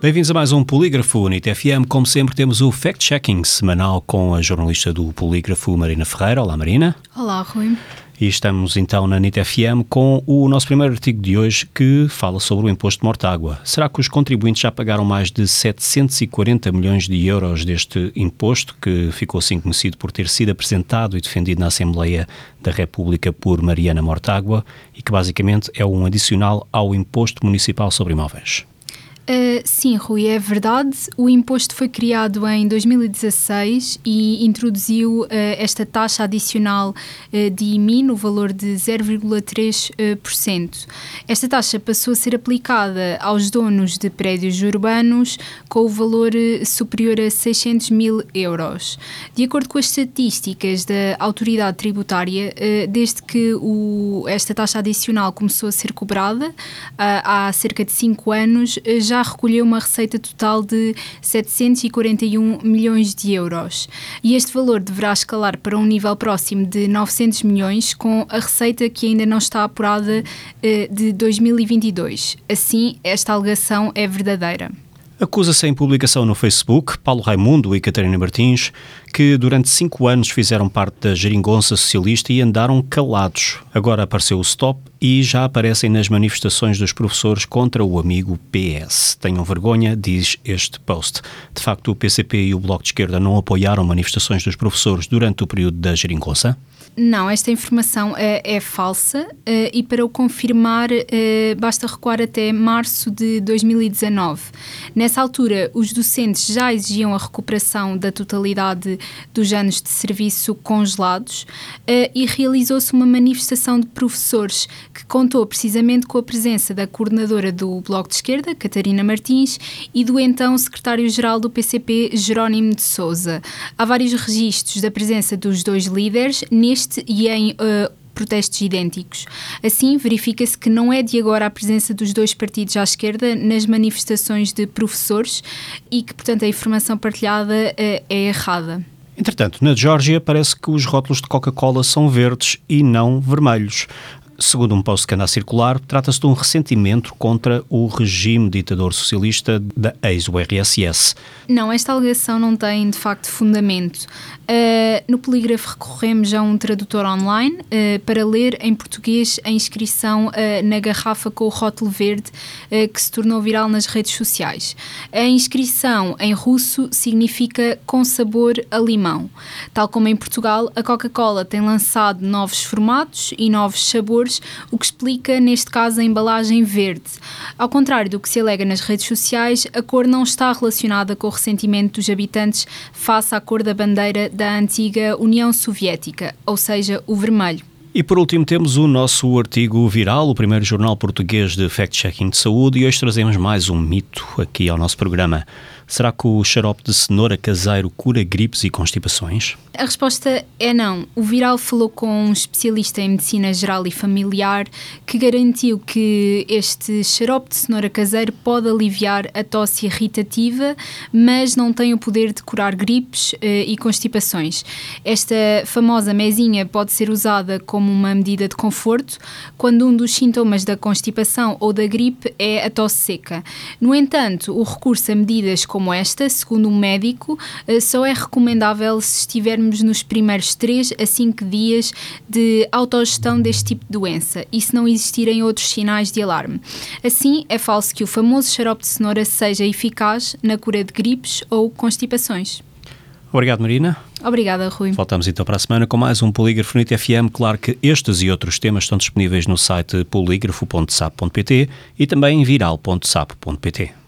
Bem-vindos a mais um Polígrafo NIT FM. Como sempre, temos o fact-checking semanal com a jornalista do Polígrafo, Marina Ferreira. Olá, Marina. Olá, Rui. E estamos então na NIT FM com o nosso primeiro artigo de hoje que fala sobre o imposto de mortágua. Será que os contribuintes já pagaram mais de 740 milhões de euros deste imposto, que ficou assim conhecido por ter sido apresentado e defendido na Assembleia da República por Mariana Mortágua e que basicamente é um adicional ao imposto municipal sobre imóveis? Uh, sim, Rui, é verdade. O imposto foi criado em 2016 e introduziu uh, esta taxa adicional uh, de IMI no valor de 0,3%. Esta taxa passou a ser aplicada aos donos de prédios urbanos com o valor superior a 600 mil euros. De acordo com as estatísticas da autoridade tributária, desde que o, esta taxa adicional começou a ser cobrada há cerca de 5 anos, já recolheu uma receita total de 741 milhões de euros. E este valor deverá escalar para um nível próximo de 900 milhões, com a receita que ainda não está apurada eh, de 2022. Assim, esta alegação é verdadeira. Acusa-se em publicação no Facebook Paulo Raimundo e Catarina Martins que durante cinco anos fizeram parte da geringonça socialista e andaram calados. Agora apareceu o stop e já aparecem nas manifestações dos professores contra o amigo PS. Tenham vergonha, diz este post. De facto, o PCP e o Bloco de Esquerda não apoiaram manifestações dos professores durante o período da geringonça? Não, esta informação é, é falsa uh, e para o confirmar uh, basta recuar até março de 2019. Nessa altura, os docentes já exigiam a recuperação da totalidade dos anos de serviço congelados e realizou-se uma manifestação de professores que contou precisamente com a presença da coordenadora do Bloco de Esquerda, Catarina Martins, e do então secretário-geral do PCP, Jerónimo de Souza. Há vários registros da presença dos dois líderes neste e em uh, protestos idênticos. Assim, verifica-se que não é de agora a presença dos dois partidos à esquerda nas manifestações de professores e que, portanto, a informação partilhada uh, é errada. Entretanto, na Geórgia parece que os rótulos de Coca-Cola são verdes e não vermelhos. Segundo um post que anda a circular, trata-se de um ressentimento contra o regime ditador socialista da ex-URSS. Não, esta alegação não tem de facto fundamento. Uh, no Polígrafo recorremos a um tradutor online uh, para ler em português a inscrição uh, na garrafa com o rótulo verde que se tornou viral nas redes sociais. A inscrição em russo significa com sabor a limão. Tal como em Portugal, a Coca-Cola tem lançado novos formatos e novos sabores cores, o que explica, neste caso, a embalagem verde. Ao contrário do que se alega nas redes sociais, a cor não está relacionada com o ressentimento dos habitantes face à cor da bandeira da antiga União Soviética, ou seja, o vermelho. E por último temos o nosso artigo viral, o primeiro jornal português de fact-checking de saúde, e hoje trazemos mais um mito aqui ao nosso programa. Será que o xarope de cenoura caseiro cura gripes e constipações? A resposta é não. O Viral falou com um especialista em medicina geral e familiar que garantiu que este xarope de cenoura caseiro pode aliviar a tosse irritativa, mas não tem o poder de curar gripes eh, e constipações. Esta famosa mesinha pode ser usada como uma medida de conforto quando um dos sintomas da constipação ou da gripe é a tosse seca. No entanto, o recurso a medidas como como esta, segundo um médico, eh, só é recomendável se estivermos nos primeiros 3 a 5 dias de autogestão deste tipo de doença e se não existirem outros sinais de alarme. Assim, é falso que o famoso xarope de cenoura seja eficaz na cura de gripes ou constipações. Obrigado, Marina. Obrigada, Rui. Voltamos então para a semana com mais um Polígrafo NIT FM. Claro que estes e outros temas estão disponíveis no site polígrafo.sap.pt e também em viral.sap.pt.